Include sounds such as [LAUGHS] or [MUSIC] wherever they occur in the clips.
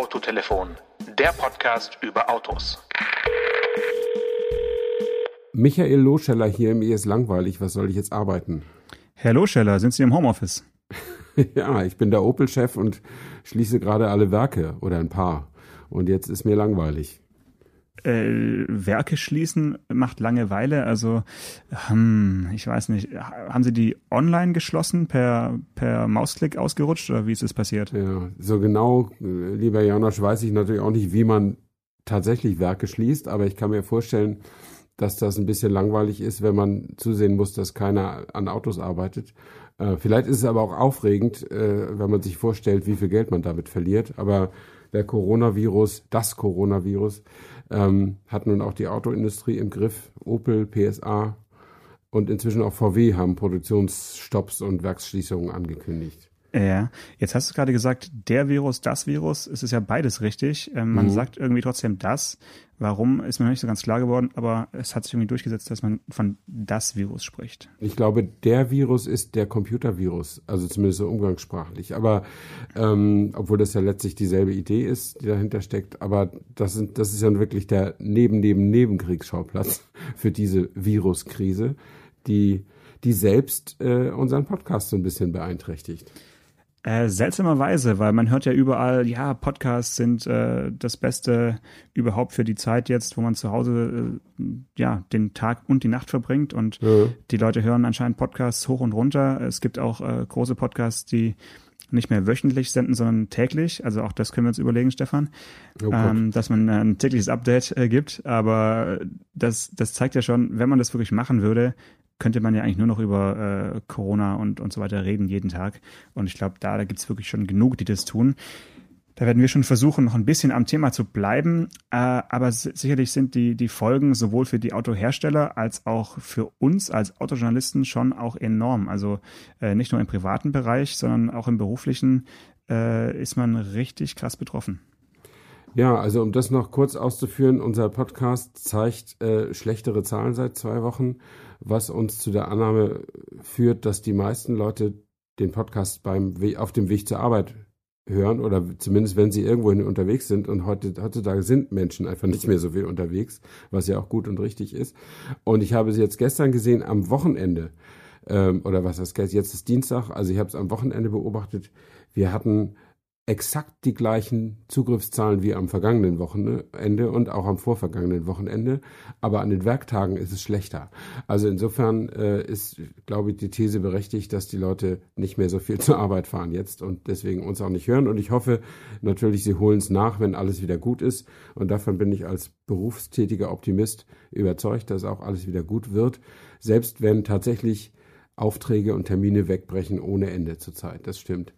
Autotelefon, der Podcast über Autos. Michael Loscheller hier, mir ist langweilig, was soll ich jetzt arbeiten? Herr Loscheller, sind Sie im Homeoffice? [LAUGHS] ja, ich bin der Opel-Chef und schließe gerade alle Werke oder ein paar. Und jetzt ist mir langweilig äh, Werke schließen macht Langeweile. Also, hm, ich weiß nicht, haben Sie die online geschlossen, per, per Mausklick ausgerutscht oder wie ist es passiert? Ja, so genau, äh, lieber Janosch, weiß ich natürlich auch nicht, wie man tatsächlich Werke schließt, aber ich kann mir vorstellen, dass das ein bisschen langweilig ist, wenn man zusehen muss, dass keiner an Autos arbeitet. Äh, vielleicht ist es aber auch aufregend, äh, wenn man sich vorstellt, wie viel Geld man damit verliert. Aber der Coronavirus, das Coronavirus, ähm, hat nun auch die Autoindustrie im Griff. Opel, PSA und inzwischen auch VW haben Produktionsstopps und Werksschließungen angekündigt. Ja, jetzt hast du gerade gesagt, der Virus, das Virus, es ist ja beides richtig. Ähm, man mhm. sagt irgendwie trotzdem das. Warum, ist mir noch nicht so ganz klar geworden, aber es hat sich irgendwie durchgesetzt, dass man von das Virus spricht. Ich glaube, der Virus ist der Computervirus, also zumindest so umgangssprachlich. Aber ähm, obwohl das ja letztlich dieselbe Idee ist, die dahinter steckt, aber das, sind, das ist ja wirklich der Neben-Neben-Nebenkriegsschauplatz [LAUGHS] für diese Viruskrise, die, die selbst äh, unseren Podcast so ein bisschen beeinträchtigt. Äh, seltsamerweise, weil man hört ja überall, ja, Podcasts sind äh, das Beste überhaupt für die Zeit jetzt, wo man zu Hause äh, ja den Tag und die Nacht verbringt und ja. die Leute hören anscheinend Podcasts hoch und runter. Es gibt auch äh, große Podcasts, die nicht mehr wöchentlich senden, sondern täglich. Also auch das können wir uns überlegen, Stefan, oh ähm, dass man ein tägliches Update äh, gibt. Aber das, das zeigt ja schon, wenn man das wirklich machen würde, könnte man ja eigentlich nur noch über äh, Corona und, und so weiter reden jeden Tag. Und ich glaube, da, da gibt es wirklich schon genug, die das tun. Da werden wir schon versuchen, noch ein bisschen am Thema zu bleiben. Äh, aber sicherlich sind die, die Folgen sowohl für die Autohersteller als auch für uns als Autojournalisten schon auch enorm. Also äh, nicht nur im privaten Bereich, sondern auch im beruflichen äh, ist man richtig krass betroffen. Ja, also um das noch kurz auszuführen, unser Podcast zeigt äh, schlechtere Zahlen seit zwei Wochen was uns zu der Annahme führt, dass die meisten Leute den Podcast beim auf dem Weg zur Arbeit hören oder zumindest wenn sie irgendwohin unterwegs sind und heute, heutzutage sind Menschen einfach nicht mehr so viel unterwegs, was ja auch gut und richtig ist. Und ich habe sie jetzt gestern gesehen am Wochenende ähm, oder was heißt jetzt ist Dienstag, also ich habe es am Wochenende beobachtet. Wir hatten exakt die gleichen Zugriffszahlen wie am vergangenen Wochenende und auch am vorvergangenen Wochenende, aber an den Werktagen ist es schlechter. Also insofern äh, ist, glaube ich, die These berechtigt, dass die Leute nicht mehr so viel [LAUGHS] zur Arbeit fahren jetzt und deswegen uns auch nicht hören. Und ich hoffe natürlich, sie holen es nach, wenn alles wieder gut ist. Und davon bin ich als berufstätiger Optimist überzeugt, dass auch alles wieder gut wird, selbst wenn tatsächlich Aufträge und Termine wegbrechen ohne Ende zurzeit. Das stimmt.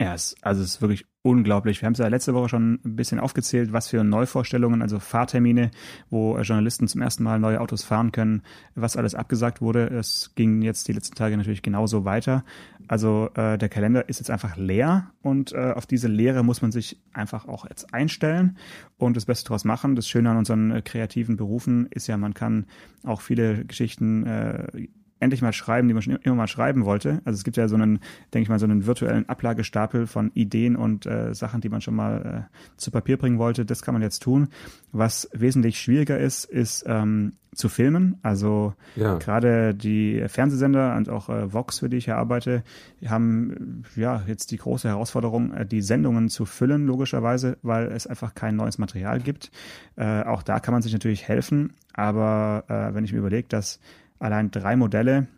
Ja, es, also es ist wirklich unglaublich. Wir haben es ja letzte Woche schon ein bisschen aufgezählt, was für Neuvorstellungen, also Fahrtermine, wo Journalisten zum ersten Mal neue Autos fahren können, was alles abgesagt wurde. Es ging jetzt die letzten Tage natürlich genauso weiter. Also äh, der Kalender ist jetzt einfach leer und äh, auf diese Leere muss man sich einfach auch jetzt einstellen und das Beste daraus machen. Das Schöne an unseren äh, kreativen Berufen ist ja, man kann auch viele Geschichten äh, endlich mal schreiben, die man schon immer mal schreiben wollte. Also es gibt ja so einen, denke ich mal, so einen virtuellen Ablagestapel von Ideen und äh, Sachen, die man schon mal äh, zu Papier bringen wollte. Das kann man jetzt tun. Was wesentlich schwieriger ist, ist ähm, zu filmen. Also ja. gerade die Fernsehsender und auch äh, Vox, für die ich hier arbeite, haben ja jetzt die große Herausforderung, äh, die Sendungen zu füllen, logischerweise, weil es einfach kein neues Material gibt. Äh, auch da kann man sich natürlich helfen. Aber äh, wenn ich mir überlege, dass allein drei Modelle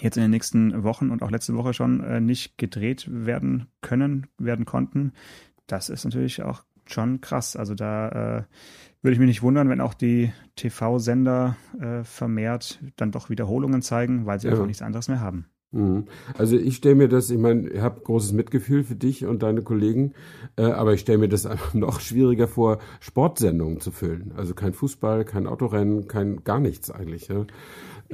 jetzt in den nächsten Wochen und auch letzte Woche schon äh, nicht gedreht werden können, werden konnten. Das ist natürlich auch schon krass. Also da äh, würde ich mich nicht wundern, wenn auch die TV-Sender äh, vermehrt dann doch Wiederholungen zeigen, weil sie ja. einfach nichts anderes mehr haben. Mhm. Also ich stelle mir das, ich meine, ich habe großes Mitgefühl für dich und deine Kollegen, äh, aber ich stelle mir das [LAUGHS] einfach noch schwieriger vor, Sportsendungen zu füllen. Also kein Fußball, kein Autorennen, kein gar nichts eigentlich. Ja,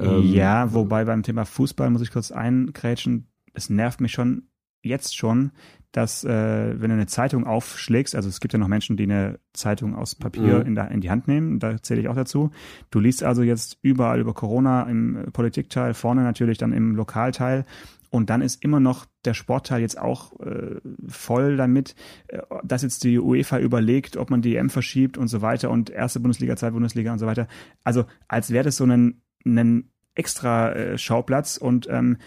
ähm, ja wobei beim Thema Fußball muss ich kurz eingrätschen, es nervt mich schon jetzt schon, dass äh, wenn du eine Zeitung aufschlägst, also es gibt ja noch Menschen, die eine Zeitung aus Papier mhm. in, der, in die Hand nehmen, da zähle ich auch dazu. Du liest also jetzt überall über Corona im Politikteil, vorne natürlich dann im Lokalteil und dann ist immer noch der Sportteil jetzt auch äh, voll damit, äh, dass jetzt die UEFA überlegt, ob man die EM verschiebt und so weiter und erste Bundesliga, zweite Bundesliga und so weiter. Also als wäre das so ein, ein extra äh, Schauplatz und ähm,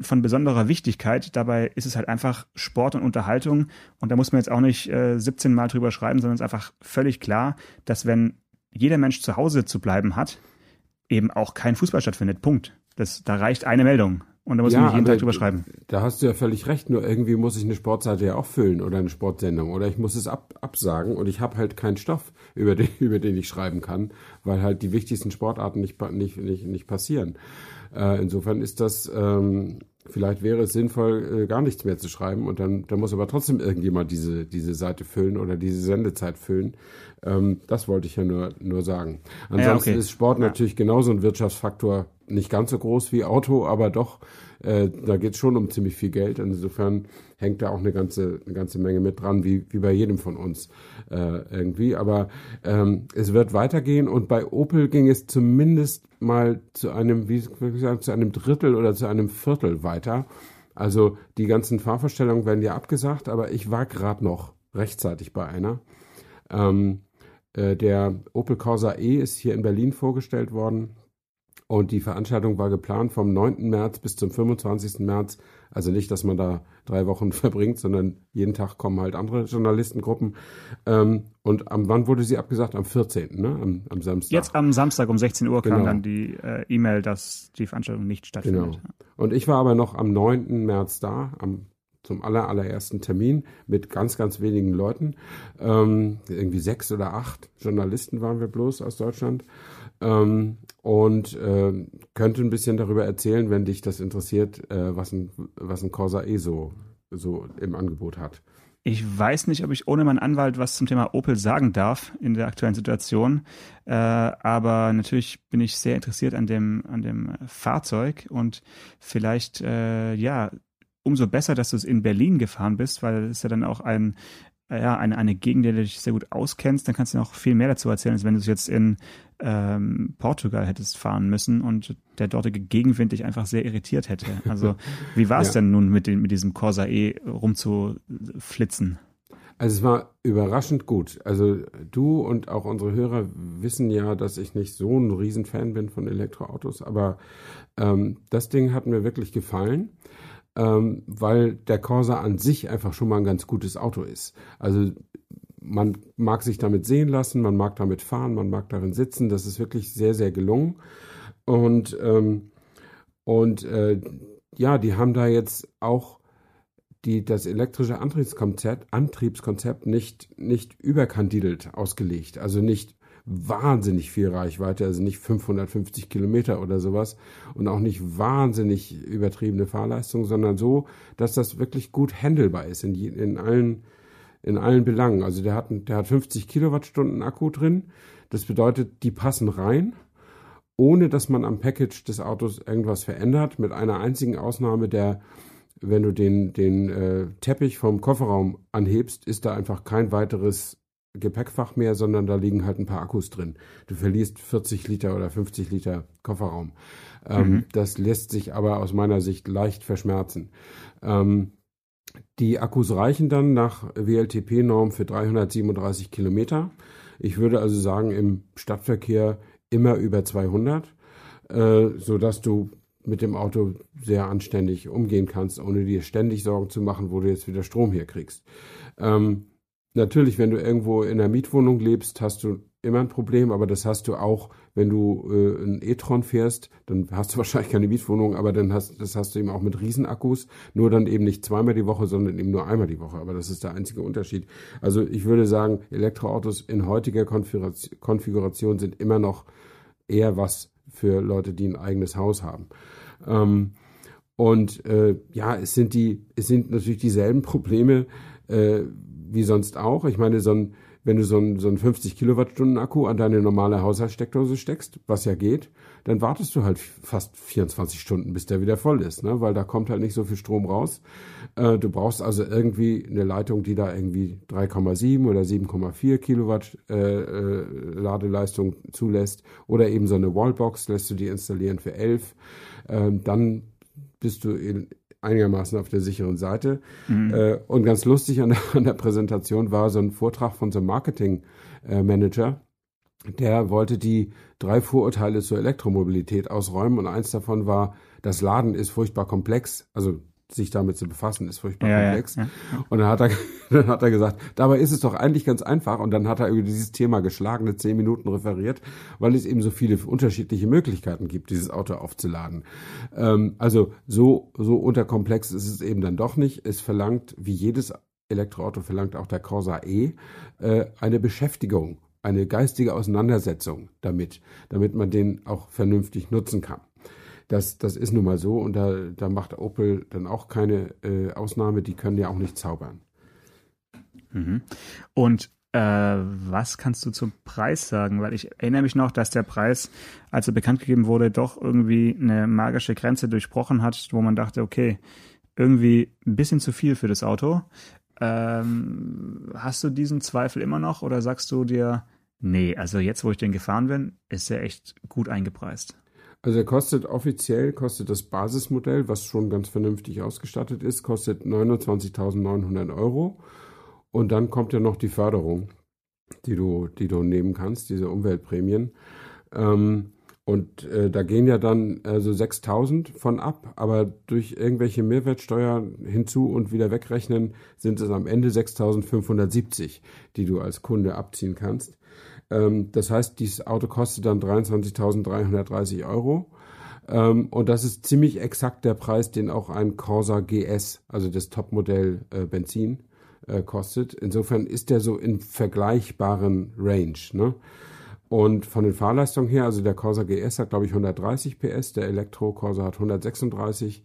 von besonderer Wichtigkeit. Dabei ist es halt einfach Sport und Unterhaltung und da muss man jetzt auch nicht äh, 17 Mal drüber schreiben, sondern es ist einfach völlig klar, dass wenn jeder Mensch zu Hause zu bleiben hat, eben auch kein Fußball stattfindet. Punkt. Das, da reicht eine Meldung. Und da muss ja, ich nicht jeden Tag drüber schreiben. Da hast du ja völlig recht. Nur irgendwie muss ich eine Sportseite ja auch füllen oder eine Sportsendung. Oder ich muss es ab, absagen und ich habe halt keinen Stoff, über den, [LAUGHS] über den ich schreiben kann, weil halt die wichtigsten Sportarten nicht, nicht, nicht, nicht passieren. Äh, insofern ist das, ähm, vielleicht wäre es sinnvoll, äh, gar nichts mehr zu schreiben. Und dann, dann muss aber trotzdem irgendjemand diese, diese Seite füllen oder diese Sendezeit füllen. Ähm, das wollte ich ja nur, nur sagen. Ansonsten ja, okay. ist Sport natürlich genauso ein Wirtschaftsfaktor nicht ganz so groß wie Auto, aber doch, äh, da geht es schon um ziemlich viel Geld. Insofern hängt da auch eine ganze, eine ganze Menge mit dran, wie, wie bei jedem von uns äh, irgendwie. Aber ähm, es wird weitergehen und bei Opel ging es zumindest mal zu einem, wie gesagt, zu einem Drittel oder zu einem Viertel weiter. Also die ganzen Fahrvorstellungen werden ja abgesagt, aber ich war gerade noch rechtzeitig bei einer. Ähm, äh, der Opel Corsa E ist hier in Berlin vorgestellt worden. Und die Veranstaltung war geplant vom 9. März bis zum 25. März. Also nicht, dass man da drei Wochen [LAUGHS] verbringt, sondern jeden Tag kommen halt andere Journalistengruppen. Ähm, und am wann wurde sie abgesagt? Am 14., ne? Am, am Samstag. Jetzt am Samstag um 16 Uhr genau. kam dann die äh, E-Mail, dass die Veranstaltung nicht stattfindet. Genau. Und ich war aber noch am 9. März da, am zum aller, allerersten Termin mit ganz, ganz wenigen Leuten. Ähm, irgendwie sechs oder acht Journalisten waren wir bloß aus Deutschland ähm, und äh, könnte ein bisschen darüber erzählen, wenn dich das interessiert, äh, was, ein, was ein Corsa E so, so im Angebot hat. Ich weiß nicht, ob ich ohne meinen Anwalt was zum Thema Opel sagen darf in der aktuellen Situation. Äh, aber natürlich bin ich sehr interessiert an dem, an dem Fahrzeug und vielleicht, äh, ja, umso besser, dass du es in Berlin gefahren bist, weil das ist ja dann auch ein ja, eine, eine Gegend, der du dich sehr gut auskennst, dann kannst du noch viel mehr dazu erzählen, als wenn du es jetzt in ähm, Portugal hättest fahren müssen und der dortige Gegenwind dich einfach sehr irritiert hätte. Also [LAUGHS] wie war es ja. denn nun mit, den, mit diesem Corsa E rumzuflitzen? Also es war überraschend gut. Also du und auch unsere Hörer wissen ja, dass ich nicht so ein Riesenfan bin von Elektroautos, aber ähm, das Ding hat mir wirklich gefallen ähm, weil der Corsa an sich einfach schon mal ein ganz gutes Auto ist. Also man mag sich damit sehen lassen, man mag damit fahren, man mag darin sitzen. Das ist wirklich sehr, sehr gelungen. Und, ähm, und äh, ja, die haben da jetzt auch die, das elektrische Antriebskonzept, Antriebskonzept nicht, nicht überkandidelt ausgelegt. Also nicht wahnsinnig viel Reichweite, also nicht 550 Kilometer oder sowas und auch nicht wahnsinnig übertriebene Fahrleistung, sondern so, dass das wirklich gut handelbar ist in, in allen in allen Belangen. Also der hat, der hat 50 Kilowattstunden Akku drin. Das bedeutet, die passen rein, ohne dass man am Package des Autos irgendwas verändert, mit einer einzigen Ausnahme der wenn du den, den äh, Teppich vom Kofferraum anhebst, ist da einfach kein weiteres Gepäckfach mehr, sondern da liegen halt ein paar Akkus drin. Du verlierst 40 Liter oder 50 Liter Kofferraum. Ähm, mhm. Das lässt sich aber aus meiner Sicht leicht verschmerzen. Ähm, die Akkus reichen dann nach WLTP-Norm für 337 Kilometer. Ich würde also sagen, im Stadtverkehr immer über 200, äh, sodass du mit dem Auto sehr anständig umgehen kannst, ohne dir ständig Sorgen zu machen, wo du jetzt wieder Strom herkriegst. Ähm, Natürlich, wenn du irgendwo in einer Mietwohnung lebst, hast du immer ein Problem, aber das hast du auch, wenn du äh, ein e-tron fährst, dann hast du [LAUGHS] wahrscheinlich keine Mietwohnung, aber dann hast das hast du eben auch mit Riesenakkus, nur dann eben nicht zweimal die Woche, sondern eben nur einmal die Woche. Aber das ist der einzige Unterschied. Also ich würde sagen, Elektroautos in heutiger Konfiguration sind immer noch eher was für Leute, die ein eigenes Haus haben. Ähm, und äh, ja, es sind die, es sind natürlich dieselben Probleme. Äh, wie sonst auch. Ich meine, so ein, wenn du so einen, so einen 50 Kilowattstunden Akku an deine normale Haushaltssteckdose steckst, was ja geht, dann wartest du halt fast 24 Stunden, bis der wieder voll ist, ne? weil da kommt halt nicht so viel Strom raus. Äh, du brauchst also irgendwie eine Leitung, die da irgendwie 3,7 oder 7,4 Kilowatt äh, äh, Ladeleistung zulässt oder eben so eine Wallbox lässt du die installieren für 11. Ähm, dann bist du in, einigermaßen auf der sicheren Seite. Mhm. Äh, und ganz lustig an der, [LAUGHS] an der, Präsentation war so ein Vortrag von so einem Marketing-Manager, der wollte die drei Vorurteile zur Elektromobilität ausräumen und eins davon war, das Laden ist furchtbar komplex. Also sich damit zu befassen, ist furchtbar ja, komplex. Ja, ja. Und dann hat, er, [LAUGHS] dann hat er gesagt, dabei ist es doch eigentlich ganz einfach. Und dann hat er über dieses Thema geschlagene zehn Minuten referiert, weil es eben so viele unterschiedliche Möglichkeiten gibt, dieses Auto aufzuladen. Ähm, also so, so unterkomplex ist es eben dann doch nicht. Es verlangt, wie jedes Elektroauto verlangt auch der Corsa E, äh, eine Beschäftigung, eine geistige Auseinandersetzung damit, damit man den auch vernünftig nutzen kann. Das, das ist nun mal so und da, da macht Opel dann auch keine äh, Ausnahme, die können ja auch nicht zaubern. Mhm. Und äh, was kannst du zum Preis sagen? Weil ich erinnere mich noch, dass der Preis, als er bekannt gegeben wurde, doch irgendwie eine magische Grenze durchbrochen hat, wo man dachte, okay, irgendwie ein bisschen zu viel für das Auto. Ähm, hast du diesen Zweifel immer noch oder sagst du dir, nee, also jetzt, wo ich den gefahren bin, ist er echt gut eingepreist? Also er kostet offiziell, kostet das Basismodell, was schon ganz vernünftig ausgestattet ist, kostet 29.900 Euro. Und dann kommt ja noch die Förderung, die du, die du nehmen kannst, diese Umweltprämien. Ähm, und äh, da gehen ja dann also 6.000 von ab, aber durch irgendwelche Mehrwertsteuer hinzu und wieder wegrechnen sind es am Ende 6.570, die du als Kunde abziehen kannst. Ähm, das heißt, dieses Auto kostet dann 23.330 Euro. Ähm, und das ist ziemlich exakt der Preis, den auch ein Corsa GS, also das Topmodell äh, Benzin, äh, kostet. Insofern ist der so in vergleichbaren Range. Ne? Und von den Fahrleistungen her, also der Corsa GS hat, glaube ich, 130 PS, der Elektro Corsa hat 136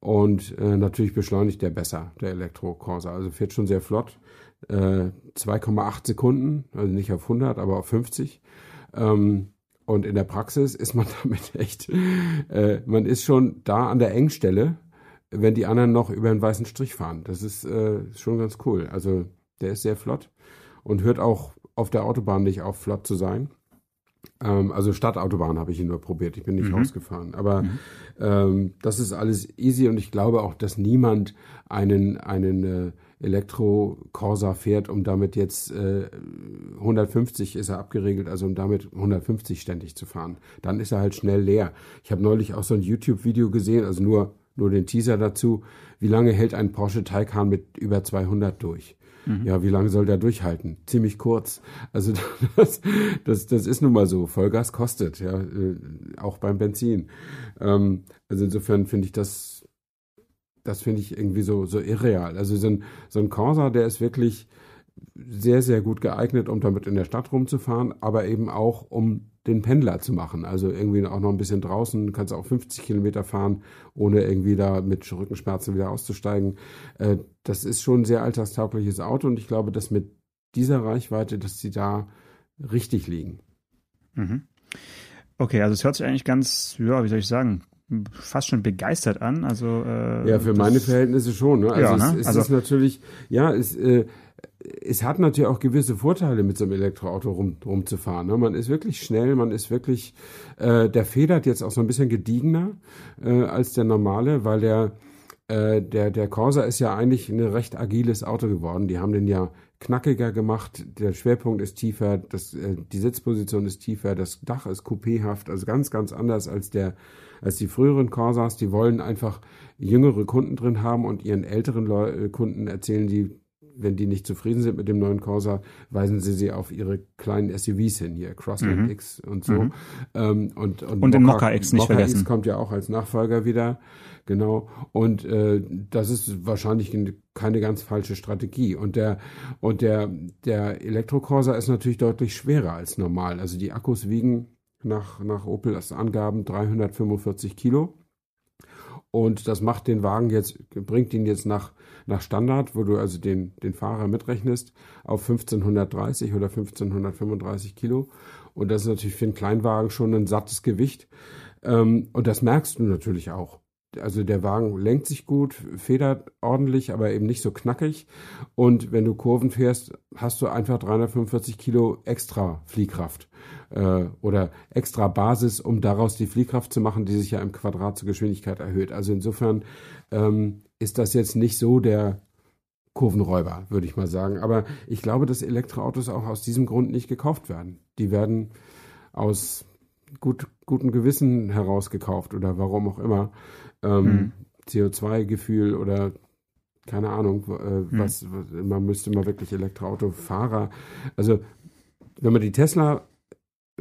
und äh, natürlich beschleunigt der besser, der Elektro Corsa. Also fährt schon sehr flott äh, 2,8 Sekunden, also nicht auf 100, aber auf 50. Ähm, und in der Praxis ist man [LAUGHS] damit echt, äh, man ist schon da an der Engstelle, wenn die anderen noch über einen weißen Strich fahren. Das ist äh, schon ganz cool. Also der ist sehr flott und hört auch auf der Autobahn nicht auf, flott zu sein. Ähm, also Stadtautobahn habe ich ihn nur probiert, ich bin nicht mhm. rausgefahren. Aber mhm. ähm, das ist alles easy und ich glaube auch, dass niemand einen, einen äh, Elektro-Corsa fährt, um damit jetzt äh, 150 ist er abgeregelt, also um damit 150 ständig zu fahren. Dann ist er halt schnell leer. Ich habe neulich auch so ein YouTube-Video gesehen, also nur, nur den Teaser dazu. Wie lange hält ein Porsche Taycan mit über 200 durch? Mhm. Ja, wie lange soll der durchhalten? Ziemlich kurz. Also [LAUGHS] das, das, das ist nun mal so. Vollgas kostet, ja, äh, auch beim Benzin. Ähm, also insofern finde ich das das finde ich irgendwie so, so irreal. Also so ein, so ein Corsa, der ist wirklich sehr, sehr gut geeignet, um damit in der Stadt rumzufahren, aber eben auch, um den Pendler zu machen. Also irgendwie auch noch ein bisschen draußen, kannst auch 50 Kilometer fahren, ohne irgendwie da mit Rückenschmerzen wieder auszusteigen. Äh, das ist schon ein sehr alltagstaugliches Auto und ich glaube, dass mit dieser Reichweite, dass sie da richtig liegen. Mhm. Okay, also es hört sich eigentlich ganz, ja, wie soll ich sagen, fast schon begeistert an. Also äh, ja, für meine Verhältnisse schon. Ne? Also ja, ne? es, es also, ist natürlich, ja, es, äh, es hat natürlich auch gewisse Vorteile, mit so einem Elektroauto rum, rumzufahren. Ne? Man ist wirklich schnell, man ist wirklich, äh, der federt jetzt auch so ein bisschen gediegener äh, als der normale, weil der äh, der, der Corsa ist ja eigentlich ein recht agiles Auto geworden. Die haben den ja knackiger gemacht, der Schwerpunkt ist tiefer, das, äh, die Sitzposition ist tiefer, das Dach ist coupéhaft, also ganz, ganz anders als der als die früheren Corsas. Die wollen einfach jüngere Kunden drin haben und ihren älteren Leu Kunden erzählen die, wenn die nicht zufrieden sind mit dem neuen Corsa, weisen sie sie auf ihre kleinen SUVs hin, hier Crossland mhm. X und so. Mhm. Ähm, und, und, und den Mokka X nicht Mokka vergessen. X kommt ja auch als Nachfolger wieder. Genau. Und äh, das ist wahrscheinlich keine ganz falsche Strategie. Und der und der der Elektrocorsa ist natürlich deutlich schwerer als normal. Also die Akkus wiegen nach, nach Opels Angaben 345 Kilo. Und das macht den Wagen jetzt, bringt ihn jetzt nach, nach Standard, wo du also den, den Fahrer mitrechnest, auf 1530 oder 1535 Kilo. Und das ist natürlich für einen Kleinwagen schon ein sattes Gewicht. Ähm, und das merkst du natürlich auch also der Wagen lenkt sich gut, federt ordentlich, aber eben nicht so knackig. Und wenn du Kurven fährst, hast du einfach 345 Kilo extra Fliehkraft äh, oder extra Basis, um daraus die Fliehkraft zu machen, die sich ja im Quadrat zur Geschwindigkeit erhöht. Also insofern ähm, ist das jetzt nicht so der Kurvenräuber, würde ich mal sagen. Aber ich glaube, dass Elektroautos auch aus diesem Grund nicht gekauft werden. Die werden aus gut, gutem Gewissen herausgekauft oder warum auch immer ähm, mhm. CO2-Gefühl oder keine Ahnung, äh, mhm. was, was, man müsste mal wirklich Elektroautofahrer, also wenn man die Tesla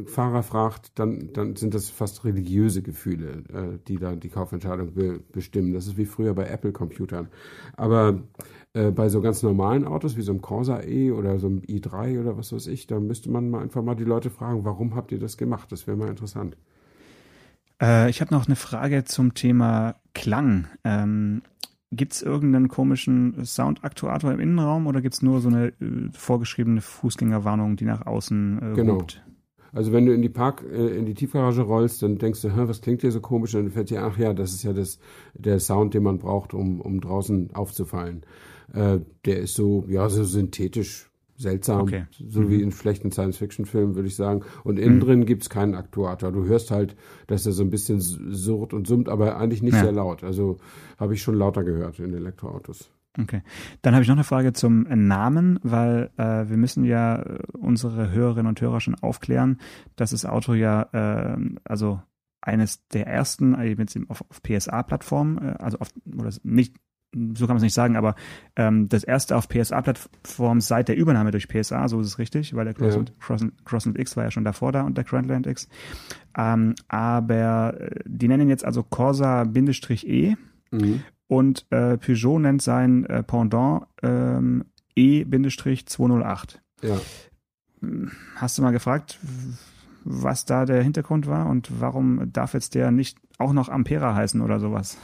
Fahrer fragt, dann, dann sind das fast religiöse Gefühle, äh, die da die Kaufentscheidung be bestimmen. Das ist wie früher bei Apple-Computern. Aber äh, bei so ganz normalen Autos wie so einem Corsa E oder so einem i3 oder was weiß ich, da müsste man mal einfach mal die Leute fragen, warum habt ihr das gemacht? Das wäre mal interessant. Äh, ich habe noch eine Frage zum Thema Klang. Ähm, gibt es irgendeinen komischen Soundaktuator im Innenraum oder gibt es nur so eine äh, vorgeschriebene Fußgängerwarnung, die nach außen äh, genau. Rupt? Also wenn du in die Park, äh, in die Tiefgarage rollst, dann denkst du, was klingt hier so komisch? Und dann fällt dir, ach ja, das ist ja das, der Sound, den man braucht, um, um draußen aufzufallen. Äh, der ist so, ja, so synthetisch seltsam, okay. so mhm. wie in schlechten Science-Fiction-Filmen, würde ich sagen. Und innen mhm. drin gibt's keinen Aktuator. Du hörst halt, dass er so ein bisschen surrt und summt, aber eigentlich nicht ja. sehr laut. Also habe ich schon lauter gehört in Elektroautos. Okay. Dann habe ich noch eine Frage zum Namen, weil äh, wir müssen ja unsere Hörerinnen und Hörer schon aufklären, dass das Auto ja, äh, also eines der ersten, jetzt auf, auf PSA-Plattformen, äh, also auf, oder nicht so kann man es nicht sagen, aber ähm, das erste auf PSA-Plattform seit der Übernahme durch PSA, so ist es richtig, weil der Crossland, ja. Crossland, Crossland X war ja schon davor da und der Grandland X. Ähm, aber äh, die nennen jetzt also Corsa-E mhm. und äh, Peugeot nennt sein äh, Pendant ähm, E-208. Ja. Hast du mal gefragt, was da der Hintergrund war und warum darf jetzt der nicht auch noch Ampera heißen oder sowas?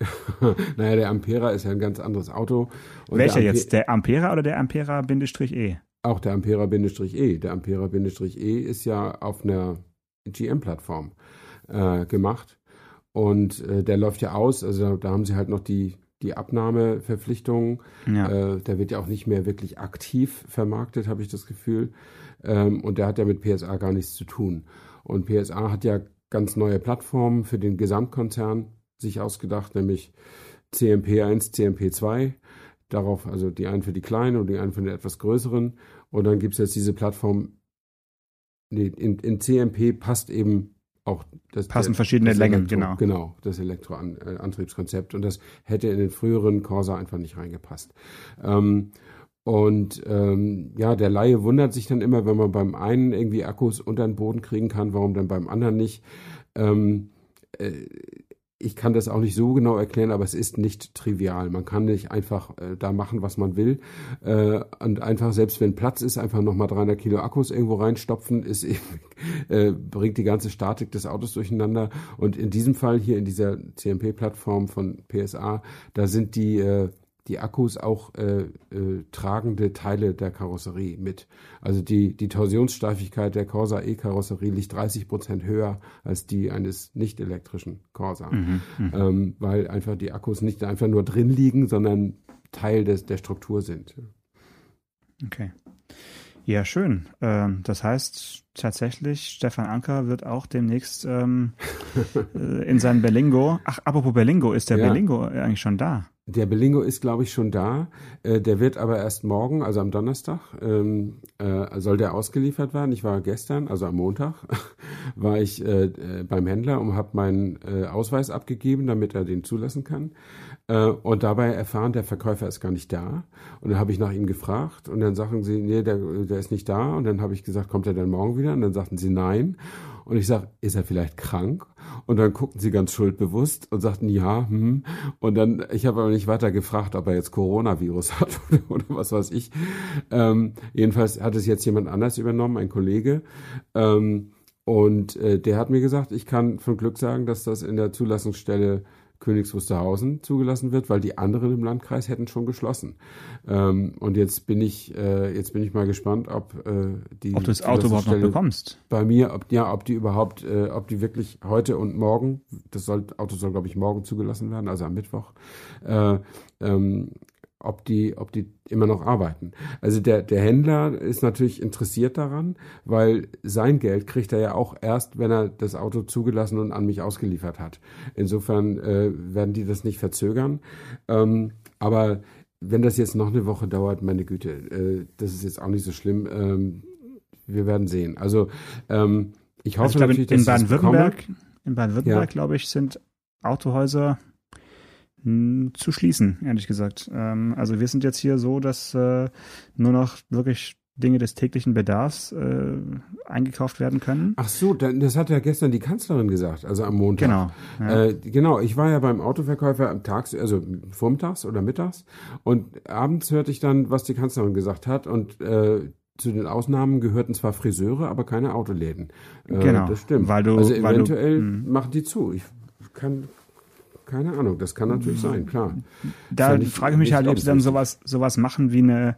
[LAUGHS] naja, der Ampera ist ja ein ganz anderes Auto. Und Welcher der jetzt? Der Ampera oder der Ampera-E? Auch der Ampera-E. Der Ampera-E ist ja auf einer GM-Plattform äh, gemacht. Und äh, der läuft ja aus, also da haben sie halt noch die, die Abnahmeverpflichtungen. Ja. Äh, der wird ja auch nicht mehr wirklich aktiv vermarktet, habe ich das Gefühl. Ähm, und der hat ja mit PSA gar nichts zu tun. Und PSA hat ja ganz neue Plattformen für den Gesamtkonzern sich ausgedacht, nämlich CMP1, CMP2. Darauf, also die einen für die kleinen und die einen für die etwas größeren. Und dann gibt es jetzt diese Plattform, nee, in, in CMP passt eben auch das passen der, verschiedene das Längen, Elektro, genau. Genau, das Elektroantriebskonzept. Und das hätte in den früheren Corsa einfach nicht reingepasst. Ähm, und ähm, ja, der Laie wundert sich dann immer, wenn man beim einen irgendwie Akkus unter den Boden kriegen kann, warum dann beim anderen nicht. Ähm, äh, ich kann das auch nicht so genau erklären, aber es ist nicht trivial. Man kann nicht einfach äh, da machen, was man will äh, und einfach, selbst wenn Platz ist, einfach nochmal 300 Kilo Akkus irgendwo reinstopfen, ist [LAUGHS] eben, äh, bringt die ganze Statik des Autos durcheinander. Und in diesem Fall hier in dieser CMP-Plattform von PSA, da sind die äh, die Akkus auch äh, äh, tragende Teile der Karosserie mit. Also die, die Torsionssteifigkeit der Corsa E-Karosserie liegt 30 Prozent höher als die eines nicht elektrischen Corsa, mhm, mhm, ähm, weil einfach die Akkus nicht einfach nur drin liegen, sondern Teil des, der Struktur sind. Okay. Ja, schön. Ähm, das heißt tatsächlich, Stefan Anker wird auch demnächst ähm, [LAUGHS] äh, in seinem Berlingo. Ach, apropos Berlingo, ist der ja. Berlingo eigentlich schon da? Der Belingo ist, glaube ich, schon da. Äh, der wird aber erst morgen, also am Donnerstag, ähm, äh, soll der ausgeliefert werden. Ich war gestern, also am Montag, [LAUGHS] war ich äh, äh beim Händler und habe meinen äh, Ausweis abgegeben, damit er den zulassen kann. Und dabei erfahren, der Verkäufer ist gar nicht da. Und dann habe ich nach ihm gefragt und dann sagen sie, nee, der, der ist nicht da. Und dann habe ich gesagt, kommt er dann morgen wieder? Und dann sagten sie nein. Und ich sage, ist er vielleicht krank? Und dann guckten sie ganz schuldbewusst und sagten, ja, hm. Und dann, ich habe aber nicht weiter gefragt, ob er jetzt Coronavirus [LAUGHS] hat oder, oder was weiß ich. Ähm, jedenfalls hat es jetzt jemand anders übernommen, ein Kollege. Ähm, und äh, der hat mir gesagt, ich kann von Glück sagen, dass das in der Zulassungsstelle Königs Wusterhausen zugelassen wird, weil die anderen im Landkreis hätten schon geschlossen. Ähm, und jetzt bin ich, äh, jetzt bin ich mal gespannt, ob äh, die ob du das Auto überhaupt noch bekommst. Bei mir, ob ja, ob die überhaupt, äh, ob die wirklich heute und morgen, das soll, Auto soll glaube ich morgen zugelassen werden, also am Mittwoch, äh, ähm, ob die, ob die immer noch arbeiten. Also der, der Händler ist natürlich interessiert daran, weil sein Geld kriegt er ja auch erst, wenn er das Auto zugelassen und an mich ausgeliefert hat. Insofern äh, werden die das nicht verzögern. Ähm, aber wenn das jetzt noch eine Woche dauert, meine Güte, äh, das ist jetzt auch nicht so schlimm. Ähm, wir werden sehen. Also ähm, ich hoffe also ich glaube, in, in Baden-Württemberg, in Baden-Württemberg, ja. glaube ich, sind Autohäuser zu schließen, ehrlich gesagt. Ähm, also wir sind jetzt hier so, dass äh, nur noch wirklich Dinge des täglichen Bedarfs äh, eingekauft werden können. Ach so, das hat ja gestern die Kanzlerin gesagt, also am Montag. Genau. Ja. Äh, genau, ich war ja beim Autoverkäufer am Tags, also vormittags oder mittags und abends hörte ich dann, was die Kanzlerin gesagt hat und äh, zu den Ausnahmen gehörten zwar Friseure, aber keine Autoläden. Äh, genau. Das stimmt. Weil du, also eventuell du, mhm. machen die zu. Ich kann keine Ahnung, das kann natürlich sein, klar. Da frage ich mich halt, ob sie dann sowas, sowas machen wie eine,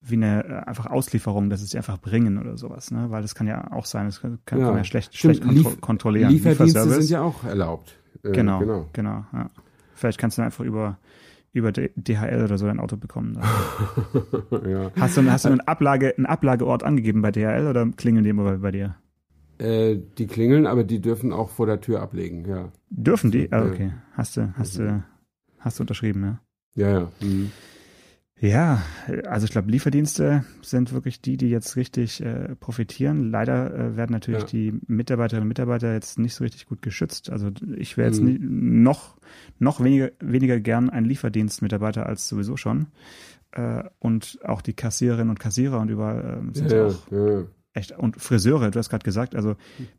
wie eine äh, einfach Auslieferung, dass sie es einfach bringen oder sowas, ne? Weil das kann ja auch sein, das kann, kann ja. man ja schlecht, schlecht kontro Lief kontrollieren. Lieferdienste sind ja auch erlaubt. Äh, genau, genau, genau ja. Vielleicht kannst du dann einfach über über DHL oder so dein Auto bekommen. [LAUGHS] ja. Hast du, hast du einen, Ablage, einen Ablageort angegeben bei DHL oder klingeln die immer bei dir? Äh, die klingeln, aber die dürfen auch vor der Tür ablegen, ja. Dürfen die? Ah, okay. Hast du, hast du, hast du unterschrieben, ja? Ja, ja. Mhm. Ja, also ich glaube, Lieferdienste sind wirklich die, die jetzt richtig äh, profitieren. Leider äh, werden natürlich ja. die Mitarbeiterinnen und Mitarbeiter jetzt nicht so richtig gut geschützt. Also ich wäre jetzt mhm. nie, noch, noch weniger, weniger gern ein Lieferdienstmitarbeiter als sowieso schon. Äh, und auch die Kassiererinnen und Kassierer und überall äh, sind ja, auch ja. Echt. Und Friseure, du hast gerade gesagt, also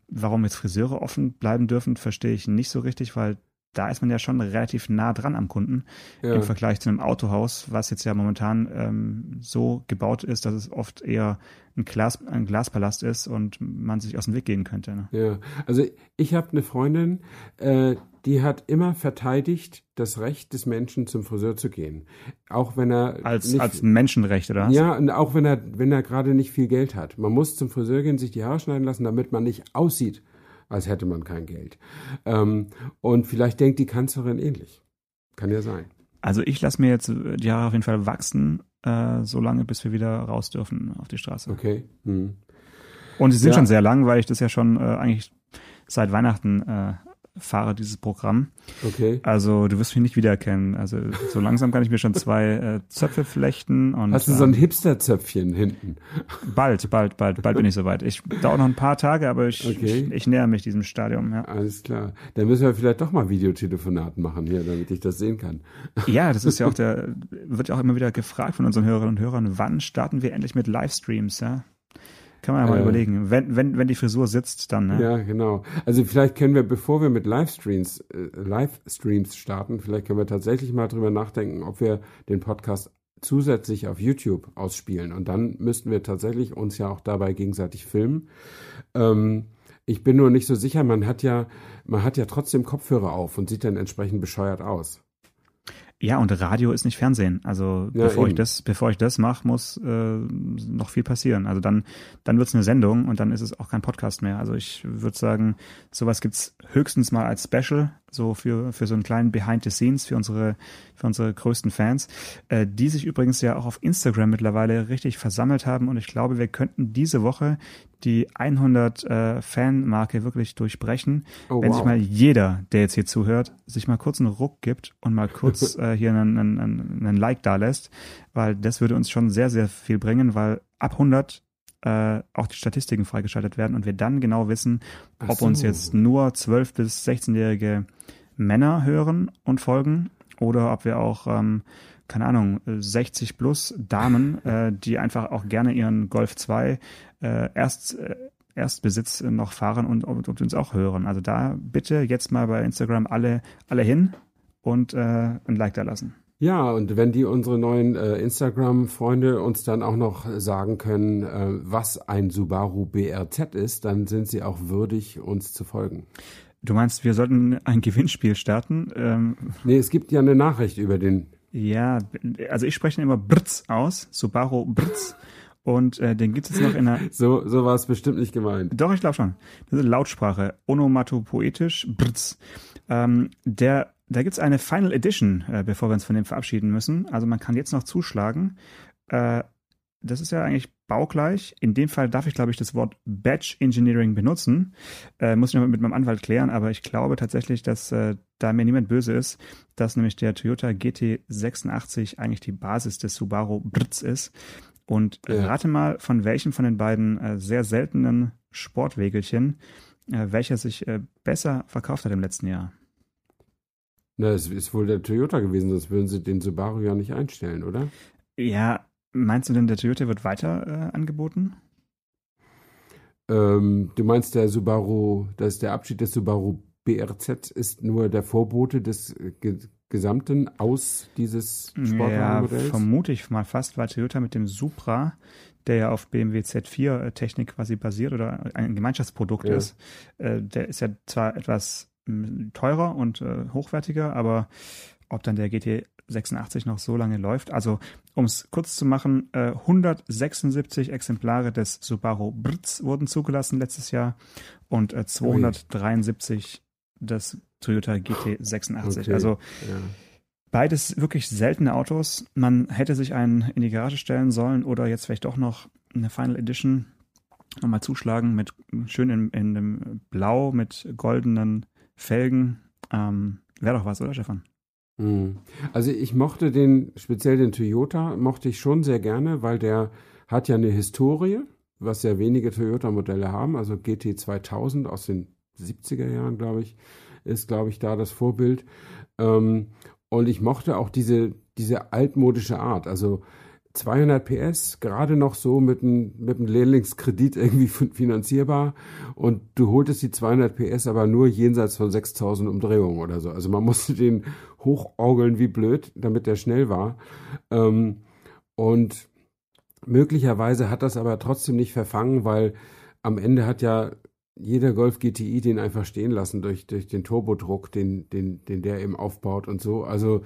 warum jetzt Friseure offen bleiben dürfen, verstehe ich nicht so richtig, weil da ist man ja schon relativ nah dran am Kunden ja. im Vergleich zu einem Autohaus, was jetzt ja momentan ähm, so gebaut ist, dass es oft eher ein, Glas, ein Glaspalast ist und man sich aus dem Weg gehen könnte. Ne? Ja, also ich habe eine Freundin, äh, die hat immer verteidigt das Recht des Menschen zum Friseur zu gehen, auch wenn er als nicht, als Menschenrecht oder was? Ja, und auch wenn er wenn er gerade nicht viel Geld hat. Man muss zum Friseur gehen, sich die Haare schneiden lassen, damit man nicht aussieht, als hätte man kein Geld. Ähm, und vielleicht denkt die Kanzlerin ähnlich. Kann ja sein. Also ich lasse mir jetzt die Haare auf jeden Fall wachsen, äh, so lange, bis wir wieder raus dürfen auf die Straße. Okay. Hm. Und sie sind ja. schon sehr lang, weil ich das ja schon äh, eigentlich seit Weihnachten äh, fahre dieses Programm. Okay. Also du wirst mich nicht wiedererkennen. Also so langsam kann ich mir schon zwei äh, Zöpfe flechten. Und, Hast du so ein ähm, Hipster-Zöpfchen hinten? Bald, bald, bald, bald bin ich soweit. Ich dauert noch ein paar Tage, aber ich, okay. ich, ich näher mich diesem Stadium. Ja. Alles klar. Dann müssen wir vielleicht doch mal Videotelefonaten machen hier, damit ich das sehen kann. Ja, das ist ja auch [LAUGHS] der, wird ja auch immer wieder gefragt von unseren Hörerinnen und Hörern, wann starten wir endlich mit Livestreams, ja? Kann man ja mal äh, überlegen. Wenn, wenn, wenn die Frisur sitzt, dann, ne? Ja, genau. Also vielleicht können wir, bevor wir mit Livestreams, äh, Livestreams starten, vielleicht können wir tatsächlich mal drüber nachdenken, ob wir den Podcast zusätzlich auf YouTube ausspielen. Und dann müssten wir tatsächlich uns ja auch dabei gegenseitig filmen. Ähm, ich bin nur nicht so sicher, man hat ja, man hat ja trotzdem Kopfhörer auf und sieht dann entsprechend bescheuert aus. Ja, und Radio ist nicht Fernsehen. Also ja, bevor eben. ich das, bevor ich das mache, muss äh, noch viel passieren. Also dann, dann wird's eine Sendung und dann ist es auch kein Podcast mehr. Also ich würde sagen, sowas gibt's höchstens mal als Special, so für, für so einen kleinen Behind the Scenes für unsere, für unsere größten Fans, äh, die sich übrigens ja auch auf Instagram mittlerweile richtig versammelt haben. Und ich glaube, wir könnten diese Woche die 100 äh, Fan-Marke wirklich durchbrechen, oh, wenn wow. sich mal jeder, der jetzt hier zuhört, sich mal kurz einen Ruck gibt und mal kurz [LAUGHS] äh, hier einen, einen, einen Like da lässt, weil das würde uns schon sehr, sehr viel bringen, weil ab 100 äh, auch die Statistiken freigeschaltet werden und wir dann genau wissen, ob so. uns jetzt nur 12- bis 16-jährige Männer hören und folgen oder ob wir auch ähm, keine Ahnung, 60 plus Damen, [LAUGHS] äh, die einfach auch gerne ihren Golf 2 äh, erst äh, Erstbesitz noch fahren und, und, und, uns auch hören. Also da bitte jetzt mal bei Instagram alle, alle hin und äh, ein Like da lassen. Ja, und wenn die unsere neuen äh, Instagram-Freunde uns dann auch noch sagen können, äh, was ein Subaru BRZ ist, dann sind sie auch würdig, uns zu folgen. Du meinst, wir sollten ein Gewinnspiel starten? Ähm, nee, es gibt ja eine Nachricht über den. Ja, also ich spreche immer Britz aus, Subaru Britz. Und äh, den gibt es jetzt noch in einer. [LAUGHS] So, so war es bestimmt nicht gemeint. Doch, ich glaube schon. Das ist Lautsprache, onomatopoetisch, Britz. Ähm, der, da gibt es eine Final Edition, äh, bevor wir uns von dem verabschieden müssen. Also man kann jetzt noch zuschlagen. Äh, das ist ja eigentlich baugleich. In dem Fall darf ich, glaube ich, das Wort Batch Engineering benutzen. Äh, muss ich noch mit meinem Anwalt klären, aber ich glaube tatsächlich, dass äh, da mir niemand böse ist, dass nämlich der Toyota GT86 eigentlich die Basis des Subaru Britz ist. Und ja. rate mal, von welchem von den beiden äh, sehr seltenen Sportwägelchen, äh, welcher sich äh, besser verkauft hat im letzten Jahr. Na, es ist wohl der Toyota gewesen, sonst würden sie den Subaru ja nicht einstellen, oder? Ja, Meinst du denn, der Toyota wird weiter äh, angeboten? Ähm, du meinst, der Subaru, dass der Abschied des Subaru BRZ ist nur der Vorbote des äh, ge gesamten Aus dieses Sportwagenmodells? Ja, vermute ich mal fast, weil Toyota mit dem Supra, der ja auf BMW Z4-Technik äh, quasi basiert oder ein Gemeinschaftsprodukt ja. ist, äh, der ist ja zwar etwas teurer und äh, hochwertiger, aber ob dann der GT 86 noch so lange läuft. Also, um es kurz zu machen, äh, 176 Exemplare des Subaru Britz wurden zugelassen letztes Jahr und äh, 273 Ui. des Toyota GT86. Okay. Also ja. beides wirklich seltene Autos. Man hätte sich einen in die Garage stellen sollen oder jetzt vielleicht doch noch eine Final Edition nochmal zuschlagen mit schön in, in dem Blau mit goldenen Felgen. Ähm, Wäre doch was, oder Stefan? Hm. Also ich mochte den, speziell den Toyota, mochte ich schon sehr gerne, weil der hat ja eine Historie, was ja wenige Toyota-Modelle haben. Also GT 2000 aus den 70er Jahren, glaube ich, ist, glaube ich, da das Vorbild. Ähm, und ich mochte auch diese, diese altmodische Art. Also 200 PS, gerade noch so mit einem mit einem Lehrlingskredit irgendwie finanzierbar und du holtest die 200 PS aber nur jenseits von 6000 Umdrehungen oder so. Also man [LAUGHS] musste den hochorgeln wie blöd, damit der schnell war. Ähm, und möglicherweise hat das aber trotzdem nicht verfangen, weil am Ende hat ja jeder Golf GTI den einfach stehen lassen durch, durch den Turbodruck, den, den, den der eben aufbaut und so. Also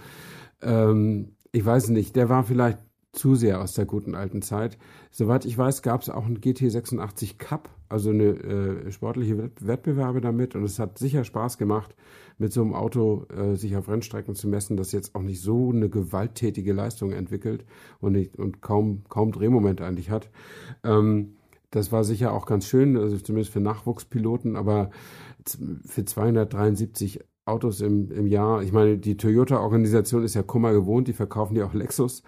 ähm, ich weiß nicht, der war vielleicht zu sehr aus der guten alten Zeit. Soweit ich weiß, gab es auch einen GT86 Cup, also eine äh, sportliche Wettbewerbe damit. Und es hat sicher Spaß gemacht, mit so einem Auto äh, sich auf Rennstrecken zu messen, das jetzt auch nicht so eine gewalttätige Leistung entwickelt und, nicht, und kaum, kaum Drehmoment eigentlich hat. Ähm, das war sicher auch ganz schön, also zumindest für Nachwuchspiloten, aber für 273 Autos im, im Jahr. Ich meine, die Toyota-Organisation ist ja Kummer gewohnt, die verkaufen ja auch Lexus.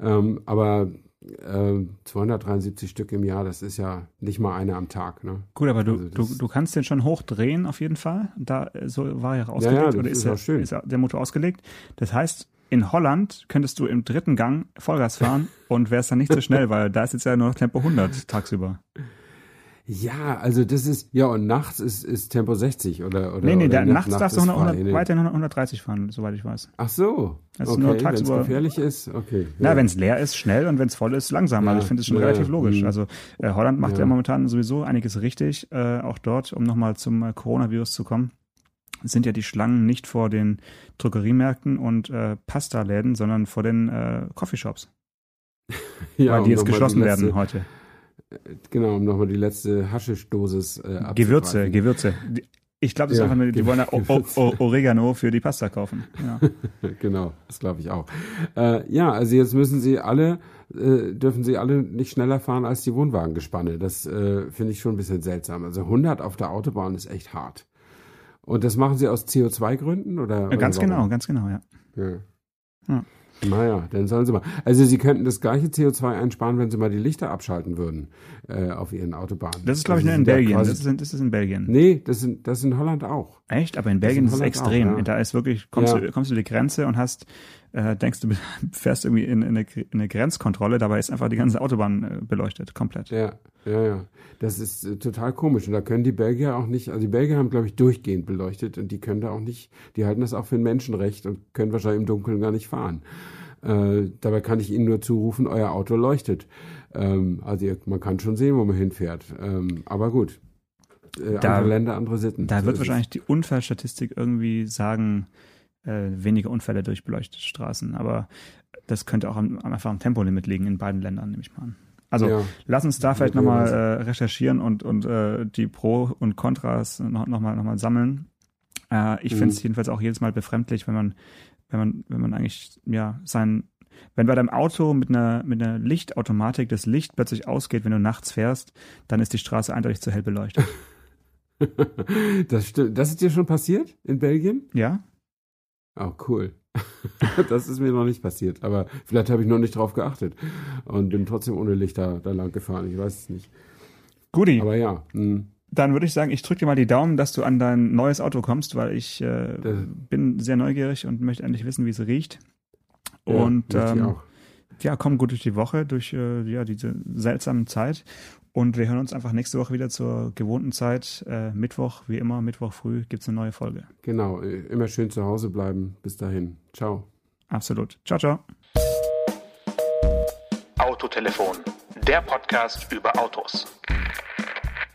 Ähm, aber äh, 273 Stück im Jahr, das ist ja nicht mal eine am Tag. Ne? Gut, aber du, also du, du kannst den schon hochdrehen auf jeden Fall. Da so war er ausgelegt ja, ja, oder ist, ist, er, ist der Motor ausgelegt. Das heißt, in Holland könntest du im dritten Gang Vollgas fahren [LAUGHS] und wärst dann nicht so schnell, weil da ist jetzt ja nur noch Tempo 100 tagsüber. Ja, also das ist, ja, und nachts ist, ist Tempo 60 oder, oder Nee, nee, oder nachts, nachts darfst du 100, 100, weiterhin 130 fahren, soweit ich weiß. Ach so. Also okay, wenn es gefährlich ist, okay. Na, ja. wenn es leer ist, schnell und wenn es voll ist, langsam. Ja, also ich finde es schon ja, relativ logisch. Mh. Also äh, Holland macht ja. momentan sowieso einiges richtig, äh, auch dort, um nochmal zum äh, Coronavirus zu kommen sind ja die Schlangen nicht vor den Drogeriemärkten und äh, Pasta-Läden, sondern vor den äh, Coffeeshops. [LAUGHS] ja, Weil die jetzt geschlossen werden heute. Genau, um nochmal die letzte Haschischdosis äh, Gewürze, Gewürze. Ich glaube, das ja, ist einfach die wollen Oregano für die Pasta kaufen. Ja. [LAUGHS] genau, das glaube ich auch. Äh, ja, also jetzt müssen sie alle, äh, dürfen sie alle nicht schneller fahren als die Wohnwagengespanne. Das äh, finde ich schon ein bisschen seltsam. Also 100 auf der Autobahn ist echt hart. Und das machen sie aus CO2-Gründen oder? Ja, ganz oder genau, ganz genau, ja. ja. Ja. Naja, dann sollen sie mal. Also sie könnten das gleiche CO2 einsparen, wenn sie mal die Lichter abschalten würden äh, auf ihren Autobahnen. Das ist, glaube ich, nur in Belgien. Das ist, das ist in Belgien. Nee, das ist, das ist in Holland auch. Echt? Aber in Belgien ist es extrem. Auch, ja. Da ist wirklich, kommst, ja. du, kommst du die Grenze und hast, äh, denkst du, [LAUGHS] fährst irgendwie in, in, eine, in eine Grenzkontrolle, dabei ist einfach die ganze Autobahn äh, beleuchtet, komplett. Ja, ja, ja. Das ist äh, total komisch. Und da können die Belgier auch nicht, also die Belgier haben, glaube ich, durchgehend beleuchtet und die können da auch nicht, die halten das auch für ein Menschenrecht und können wahrscheinlich im Dunkeln gar nicht fahren. Äh, dabei kann ich Ihnen nur zurufen, euer Auto leuchtet. Ähm, also ihr, man kann schon sehen, wo man hinfährt. Ähm, aber gut. äh, da, andere Länder, andere Sitten. Da so wird wahrscheinlich es. die Unfallstatistik irgendwie sagen, äh, weniger Unfälle durch beleuchtete Straßen. Aber das könnte auch am, einfach am Tempolimit liegen in beiden Ländern, nehme ich mal an. Also ja. lass uns da vielleicht nochmal äh, recherchieren und, und äh, die Pro und Kontras nochmal noch mal, noch mal sammeln. Äh, ich mhm. finde es jedenfalls auch jedes Mal befremdlich, wenn man, wenn man, wenn man eigentlich, ja, sein, wenn bei deinem Auto mit einer, mit einer Lichtautomatik das Licht plötzlich ausgeht, wenn du nachts fährst, dann ist die Straße eindeutig zu hell beleuchtet. [LAUGHS] das stimmt. Das ist dir schon passiert in Belgien? Ja. Oh, cool. [LAUGHS] das ist mir noch nicht passiert, aber vielleicht habe ich noch nicht drauf geachtet und bin trotzdem ohne Licht da, da lang gefahren. Ich weiß es nicht. Guti. Aber ja. Mh. Dann würde ich sagen, ich drücke dir mal die Daumen, dass du an dein neues Auto kommst, weil ich äh, bin sehr neugierig und möchte endlich wissen, wie es riecht. Ja, und ähm, ja, komm gut durch die Woche, durch äh, ja, diese seltsame Zeit. Und wir hören uns einfach nächste Woche wieder zur gewohnten Zeit. Äh, Mittwoch, wie immer, Mittwoch früh gibt es eine neue Folge. Genau, äh, immer schön zu Hause bleiben. Bis dahin. Ciao. Absolut. Ciao, ciao. Autotelefon, der Podcast über Autos.